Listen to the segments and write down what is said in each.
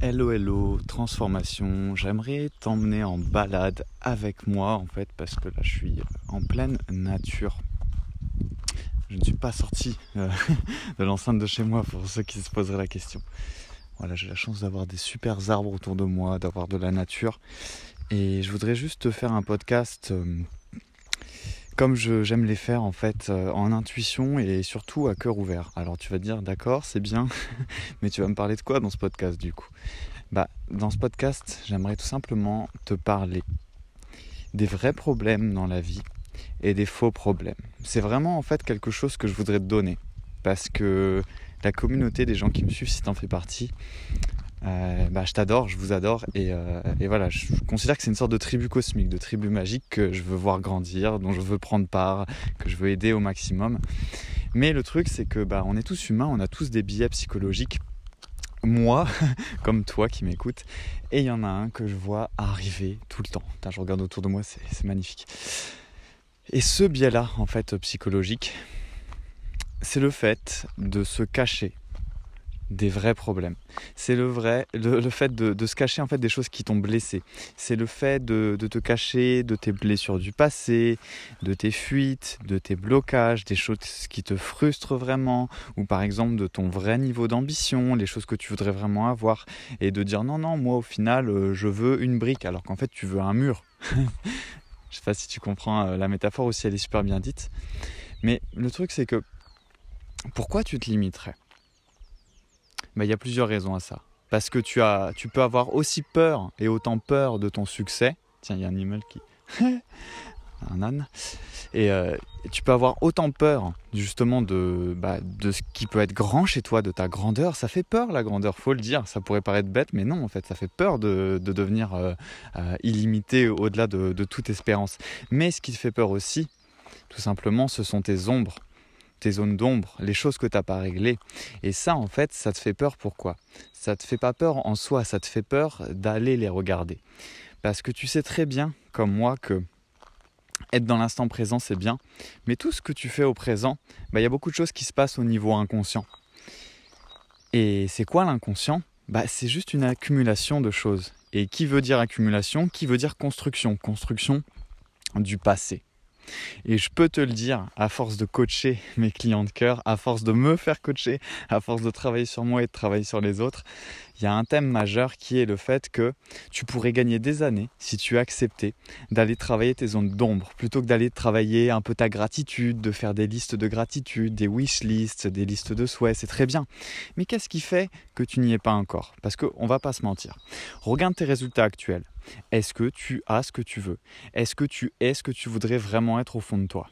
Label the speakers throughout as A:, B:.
A: Hello hello, transformation. J'aimerais t'emmener en balade avec moi en fait parce que là je suis en pleine nature. Je ne suis pas sorti euh, de l'enceinte de chez moi pour ceux qui se poseraient la question. Voilà, j'ai la chance d'avoir des super arbres autour de moi, d'avoir de la nature. Et je voudrais juste te faire un podcast euh, comme j'aime les faire en fait euh, en intuition et surtout à cœur ouvert. Alors tu vas te dire d'accord, c'est bien, mais tu vas me parler de quoi dans ce podcast du coup? Bah dans ce podcast, j'aimerais tout simplement te parler des vrais problèmes dans la vie et des faux problèmes. C'est vraiment en fait quelque chose que je voudrais te donner parce que la communauté des gens qui me suivent, si tu en fais partie, euh, bah, je t'adore, je vous adore euh, et, voilà, je considère que c'est une sorte de tribu cosmique, de tribu magique que je veux voir grandir, dont je veux prendre part, que je veux aider au maximum. Mais le truc c'est que bah, on est tous humains, on a tous des billets psychologiques. Moi, comme toi qui m'écoutes, et il y en a un que je vois arriver tout le temps. je regarde autour de moi, c'est magnifique. Et ce biais-là, en fait, psychologique, c'est le fait de se cacher des vrais problèmes. C'est le vrai, le, fait de, se cacher en fait des choses qui t'ont blessé. C'est le fait de, te cacher de tes blessures du passé, de tes fuites, de tes blocages, des choses qui te frustrent vraiment, ou par exemple de ton vrai niveau d'ambition, les choses que tu voudrais vraiment avoir, et de dire non non moi au final euh, je veux une brique alors qu'en fait tu veux un mur. Je sais pas si tu comprends euh, la métaphore aussi, elle est super bien dite. Mais le truc c'est que pourquoi tu te limiterais? Bah, il y a plusieurs raisons à ça. Parce que tu, as, tu peux avoir aussi peur et autant peur de ton succès. Tiens, il y a un animal qui. un âne. Et euh, tu peux avoir autant peur justement de, bah, de ce qui peut être grand chez toi, de ta grandeur. Ça fait peur la grandeur, faut le dire. Ça pourrait paraître bête, mais non, en fait, ça fait peur de, devenir euh, euh, illimité au-delà de, de toute espérance. Mais ce qui te fait peur aussi, tout simplement, ce sont tes ombres tes zones d'ombre, les choses que tu n'as pas réglées. Et ça, en fait, ça te fait peur pourquoi? Ça te fait pas peur en soi, ça te fait peur d'aller les regarder. Parce que tu sais très bien, comme moi, que être dans l'instant présent, c'est bien. Mais tout ce que tu fais au présent, bah, il y a beaucoup de choses qui se passent au niveau inconscient. Et c'est quoi l'inconscient? Bah, C'est juste une accumulation de choses. Et qui veut dire accumulation? Qui veut dire construction? Construction du passé. Et je peux te le dire, à force de coacher mes clients de cœur, à force de me faire coacher, à force de travailler sur moi et de travailler sur les autres, il y a un thème majeur qui est le fait que tu pourrais gagner des années si tu acceptais d'aller travailler tes zones d'ombre plutôt que d'aller travailler un peu ta gratitude, de faire des listes de gratitude, des wish lists, des listes de souhaits, c'est très bien. Mais qu'est-ce qui fait que tu n'y es pas encore? Parce qu'on va pas se mentir. Regarde tes résultats actuels. Est-ce que tu as ce que tu veux? Est-ce que tu es ce que tu voudrais vraiment être au fond de toi?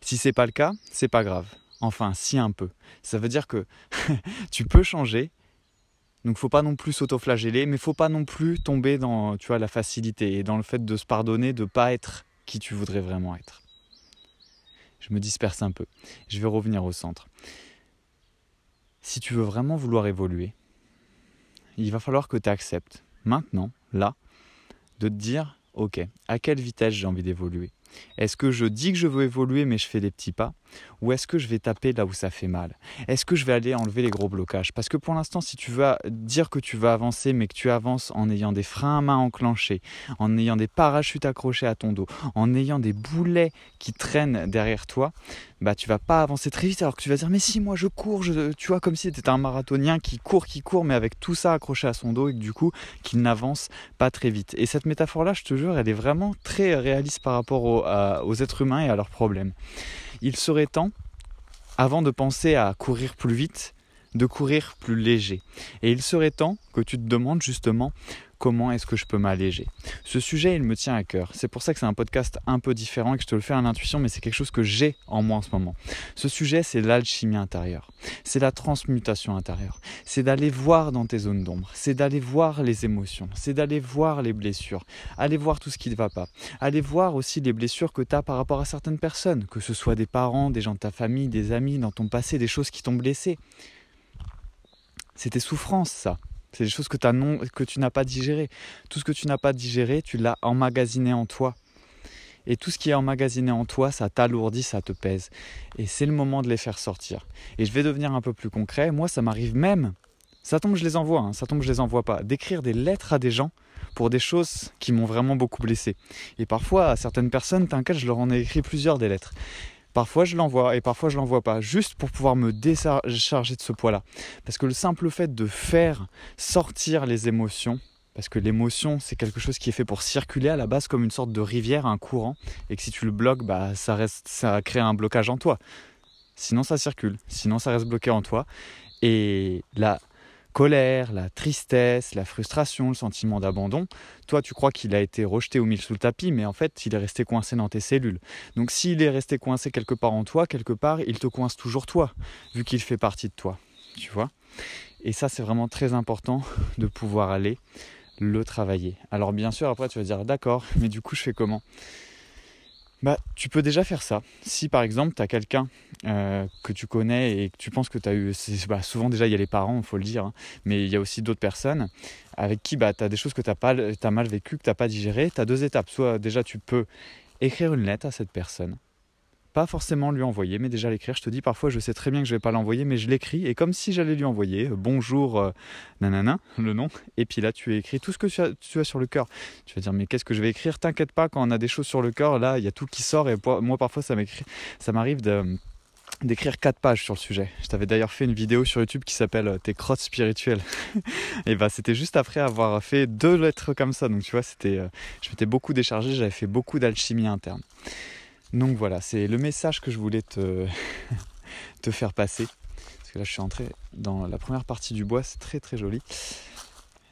A: Si c'est pas le cas, c'est pas grave. Enfin, si un peu. Ça veut dire que tu peux changer. Donc faut pas non plus s'autoflageller, mais faut pas non plus tomber dans tu vois la facilité et dans le fait de se pardonner de pas être qui tu voudrais vraiment être. Je me disperse un peu. Je vais revenir au centre. Si tu veux vraiment vouloir évoluer, il va falloir que tu acceptes maintenant, là, de te dire, ok, à quelle vitesse j'ai envie d'évoluer? Est-ce que je dis que je veux évoluer mais je fais des petits pas? Ou est-ce que je vais taper là où ça fait mal? Est-ce que je vais aller enlever les gros blocages? Parce que pour l'instant, si tu veux dire que tu vas avancer, mais que tu avances en ayant des freins à main enclenchés, en ayant des parachutes accrochés à ton dos, en ayant des boulets qui traînent derrière toi, bah tu vas pas avancer très vite alors que tu vas dire mais si moi je cours, tu vois comme si tu étais un marathonien qui court, qui court, mais avec tout ça accroché à son dos et du coup qu'il n'avance pas très vite. Et cette métaphore-là, je te jure, elle est vraiment très réaliste par rapport aux êtres humains et à leurs problèmes il serait temps, avant de penser à courir plus vite, de courir plus léger. Et il serait temps que tu te demandes justement comment est-ce que je peux m'alléger. Ce sujet, il me tient à cœur. C'est pour ça que c'est un podcast un peu différent et que je te le fais à l'intuition, mais c'est quelque chose que j'ai en moi en ce moment. Ce sujet, c'est l'alchimie intérieure. C'est la transmutation intérieure. C'est d'aller voir dans tes zones d'ombre. C'est d'aller voir les émotions. C'est d'aller voir les blessures. Aller voir tout ce qui ne va pas. Aller voir aussi les blessures que tu as par rapport à certaines personnes, que ce soit des parents, des gens de ta famille, des amis, dans ton passé, des choses qui t'ont blessé. C'est tes souffrances, ça. C'est des choses que, que tu n'as pas digérées. Tout ce que tu n'as pas digéré, tu l'as emmagasiné en toi. Et tout ce qui est emmagasiné en toi, ça t'alourdit, ça te pèse. Et c'est le moment de les faire sortir. Et je vais devenir un peu plus concret. Moi, ça m'arrive même Ça tombe, je les envoie, hein. ça tombe, je les envoie pas. D'écrire des lettres à des gens pour des choses qui m'ont vraiment beaucoup blessé. Et parfois, à certaines personnes, t'inquiète, je leur en ai écrit plusieurs des lettres. Parfois je l'envoie et parfois je l'envoie pas, juste pour pouvoir me décharger de ce poids-là. Parce que le simple fait de faire sortir les émotions, parce que l'émotion c'est quelque chose qui est fait pour circuler à la base comme une sorte de rivière, un courant, et que si tu le bloques, bah ça reste, ça crée un blocage en toi. Sinon ça circule, sinon ça reste bloqué en toi. Et là, colère, la tristesse, la frustration, le sentiment d'abandon, toi tu crois qu'il a été rejeté ou mis sous le tapis, mais en fait il est resté coincé dans tes cellules. Donc s'il est resté coincé quelque part en toi, quelque part, il te coince toujours toi, vu qu'il fait partie de toi. Tu vois? Et ça c'est vraiment très important de pouvoir aller le travailler. Alors bien sûr après tu vas dire d'accord, mais du coup je fais comment? Bah, tu peux déjà faire ça. Si par exemple tu as quelqu'un euh, que tu connais et que tu penses que tu as eu. Bah, souvent déjà il y a les parents, il faut le dire, hein, mais il y a aussi d'autres personnes avec qui bah, tu as des choses que tu as, as, mal vécues, que tu n'as pas digérées. Tu as deux étapes. Soit déjà tu peux écrire une lettre à cette personne pas forcément lui envoyer, mais déjà l'écrire. Je te dis, parfois, je sais très bien que je vais pas l'envoyer, mais je l'écris, et comme si j'allais lui envoyer, euh, bonjour, euh, nanana, le nom, et puis là, tu écris tout ce que tu as, sur le cœur. Tu vas dire, mais qu'est-ce que je vais écrire? T'inquiète pas, quand on a des choses sur le cœur, là, il y a tout qui sort, et moi, parfois, ça m'arrive de d'écrire quatre pages sur le sujet. Je t'avais d'ailleurs fait une vidéo sur YouTube qui s'appelle euh, Tes crottes spirituelles. et bah c'était juste après avoir fait deux lettres comme ça. Donc tu vois, c'était je m'étais beaucoup déchargé, j'avais fait beaucoup d'alchimie interne. Donc voilà, c'est le message que je voulais te, faire passer. Parce que là, je suis entré dans la première partie du bois, c'est très très joli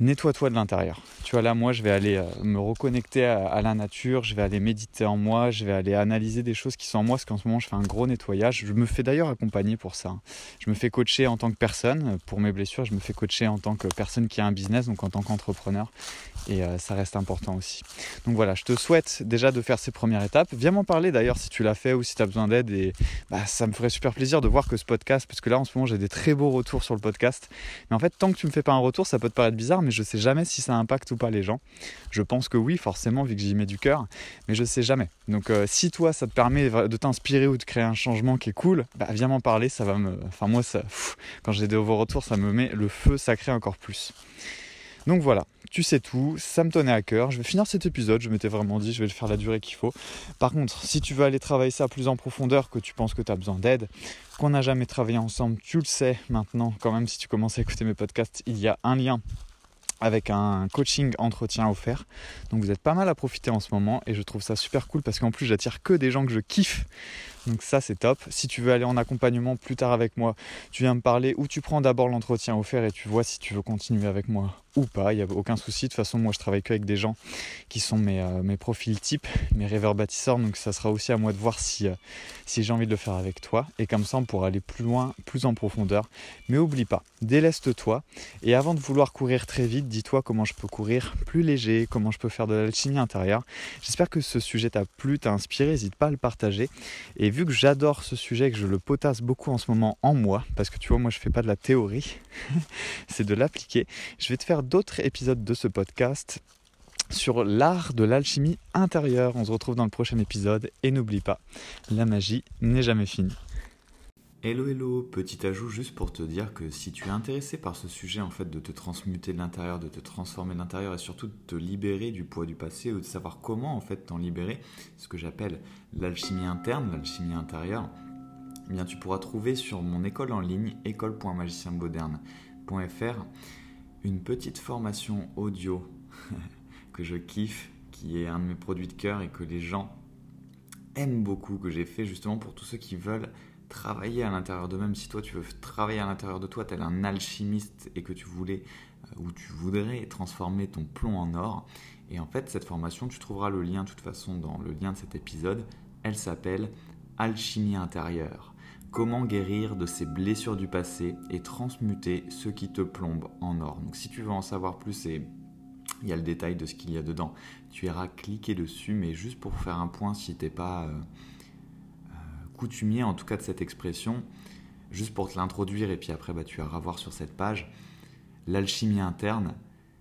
A: nettoie-toi de l'intérieur. Tu vois, là, moi, je vais aller euh, me reconnecter à, la nature, je vais aller méditer en moi, je vais aller analyser des choses qui sont en moi, parce qu'en ce moment, je fais un gros nettoyage. Je me fais d'ailleurs accompagner pour ça. Je me fais coacher en tant que personne pour mes blessures, je me fais coacher en tant que personne qui a un business, donc en tant qu'entrepreneur. Et euh, ça reste important aussi. Donc voilà, je te souhaite déjà de faire ces premières étapes. Viens m'en parler d'ailleurs si tu l'as fait ou si tu as besoin d'aide. Et bah, ça me ferait super plaisir de voir que ce podcast, parce que là, en ce moment, j'ai des très beaux retours sur le podcast. Mais en fait, tant que tu me fais pas un retour, ça peut te paraître bizarre, je sais jamais si ça impacte ou pas les gens. Je pense que oui, forcément, vu que j'y mets du cœur, mais je sais jamais. Donc euh, si toi, ça te permet de t'inspirer ou de créer un changement qui est cool, bah, viens m'en parler, ça va me... Enfin moi, ça, quand j'ai des vos retours, ça me met le feu sacré encore plus. Donc voilà, tu sais tout, ça me tenait à cœur. Je vais finir cet épisode, je m'étais vraiment dit, je vais le faire la durée qu'il faut. Par contre, si tu veux aller travailler ça plus en profondeur, que tu penses que tu as besoin d'aide, qu'on n'a jamais travaillé ensemble, tu le sais maintenant, quand même, si tu commences à écouter mes podcasts, il y a un lien avec un coaching entretien offert. Donc vous êtes pas mal à profiter en ce moment et je trouve ça super cool parce qu'en plus j'attire que des gens que je kiffe donc ça c'est top. Si tu veux aller en accompagnement plus tard avec moi, tu viens me parler ou tu prends d'abord l'entretien offert et tu vois si tu veux continuer avec moi ou pas. Il n'y a aucun souci. De toute façon, moi je travaille qu'avec des gens qui sont mes, euh, profils types, mes rêveurs bâtisseurs. Donc ça sera aussi à moi de voir si, euh, si j'ai envie de le faire avec toi. Et comme ça on pourra aller plus loin, plus en profondeur. Mais oublie pas, déleste-toi. Et avant de vouloir courir très vite, dis-toi comment je peux courir plus léger, comment je peux faire de l'alchimie intérieure. J'espère que ce sujet t'a plu, t'a inspiré. N'hésite pas à le partager. Vu que j'adore ce sujet, que je le potasse beaucoup en ce moment en moi, parce que tu vois, moi je fais pas de la théorie, c'est de l'appliquer, je vais te faire d'autres épisodes de ce podcast sur l'art de l'alchimie intérieure. On se retrouve dans le prochain épisode et n'oublie pas, la magie n'est jamais finie. Hello hello, petit ajout juste pour te dire que si tu es intéressé par ce sujet en fait de te transmuter de l'intérieur, de te transformer de l'intérieur et surtout de te libérer du poids du passé ou de savoir comment en fait t'en libérer, ce que j'appelle l'alchimie interne, l'alchimie intérieure, eh bien tu pourras trouver sur mon école en ligne école.magicienmoderne.fr une petite formation audio que je kiffe, qui est un de mes produits de cœur et que les gens aiment beaucoup, que j'ai fait justement pour tous ceux qui veulent travailler à l'intérieur d'eux-mêmes, si toi tu veux travailler à l'intérieur de toi, tel un alchimiste et que tu voulais euh, ou tu voudrais transformer ton plomb en or, et en fait cette formation, tu trouveras le lien de toute façon dans le lien de cet épisode, elle s'appelle Alchimie intérieure. Comment guérir de ces blessures du passé et transmuter ce qui te plombe en or. Donc si tu veux en savoir plus et il y a le détail de ce qu'il y a dedans, tu iras cliquer dessus, mais juste pour faire un point si t'es pas... Euh, coutumier en tout cas de cette expression, juste pour te l'introduire et puis après bah, tu vas voir sur cette page, l'alchimie interne,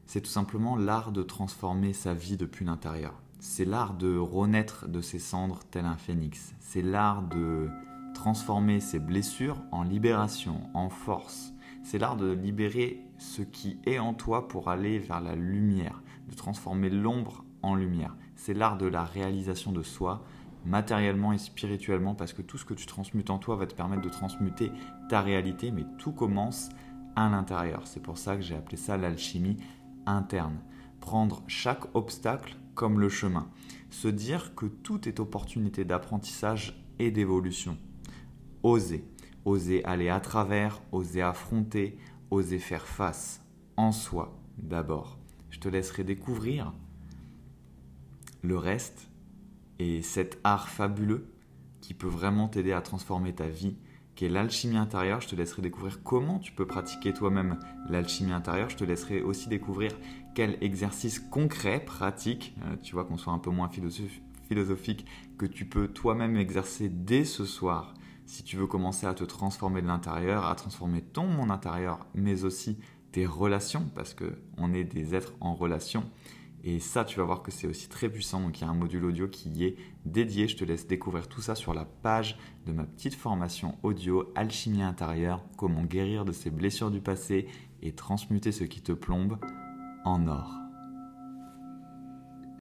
A: c'est tout simplement l'art de transformer sa vie depuis l'intérieur. C'est l'art de renaître de ses cendres tel un phénix. C'est l'art de transformer ses blessures en libération, en force. C'est l'art de libérer ce qui est en toi pour aller vers la lumière, de transformer l'ombre en lumière. C'est l'art de la réalisation de soi, matériellement et spirituellement, parce que tout ce que tu transmutes en toi va te permettre de transmuter ta réalité, mais tout commence à l'intérieur. C'est pour ça que j'ai appelé ça l'alchimie interne. Prendre chaque obstacle comme le chemin. Se dire que tout est opportunité d'apprentissage et d'évolution. Oser. Oser aller à travers, oser affronter, oser faire face en soi d'abord. Je te laisserai découvrir le reste et cet art fabuleux qui peut vraiment t'aider à transformer ta vie, qui est l'alchimie intérieure. Je te laisserai découvrir comment tu peux pratiquer toi-même l'alchimie intérieure. Je te laisserai aussi découvrir quel exercice concret, pratique, euh, tu vois qu'on soit un peu moins philosophique, que tu peux toi-même exercer dès ce soir si tu veux commencer à te transformer de l'intérieur, à transformer ton monde intérieur, mais aussi tes relations, parce qu'on est des êtres en relation. Et ça, tu vas voir que c'est aussi très puissant. Donc, il y a un module audio qui est dédié. Je te laisse découvrir tout ça sur la page de ma petite formation audio Alchimie intérieure, comment guérir de ces blessures du passé et transmuter ce qui te plombe en or.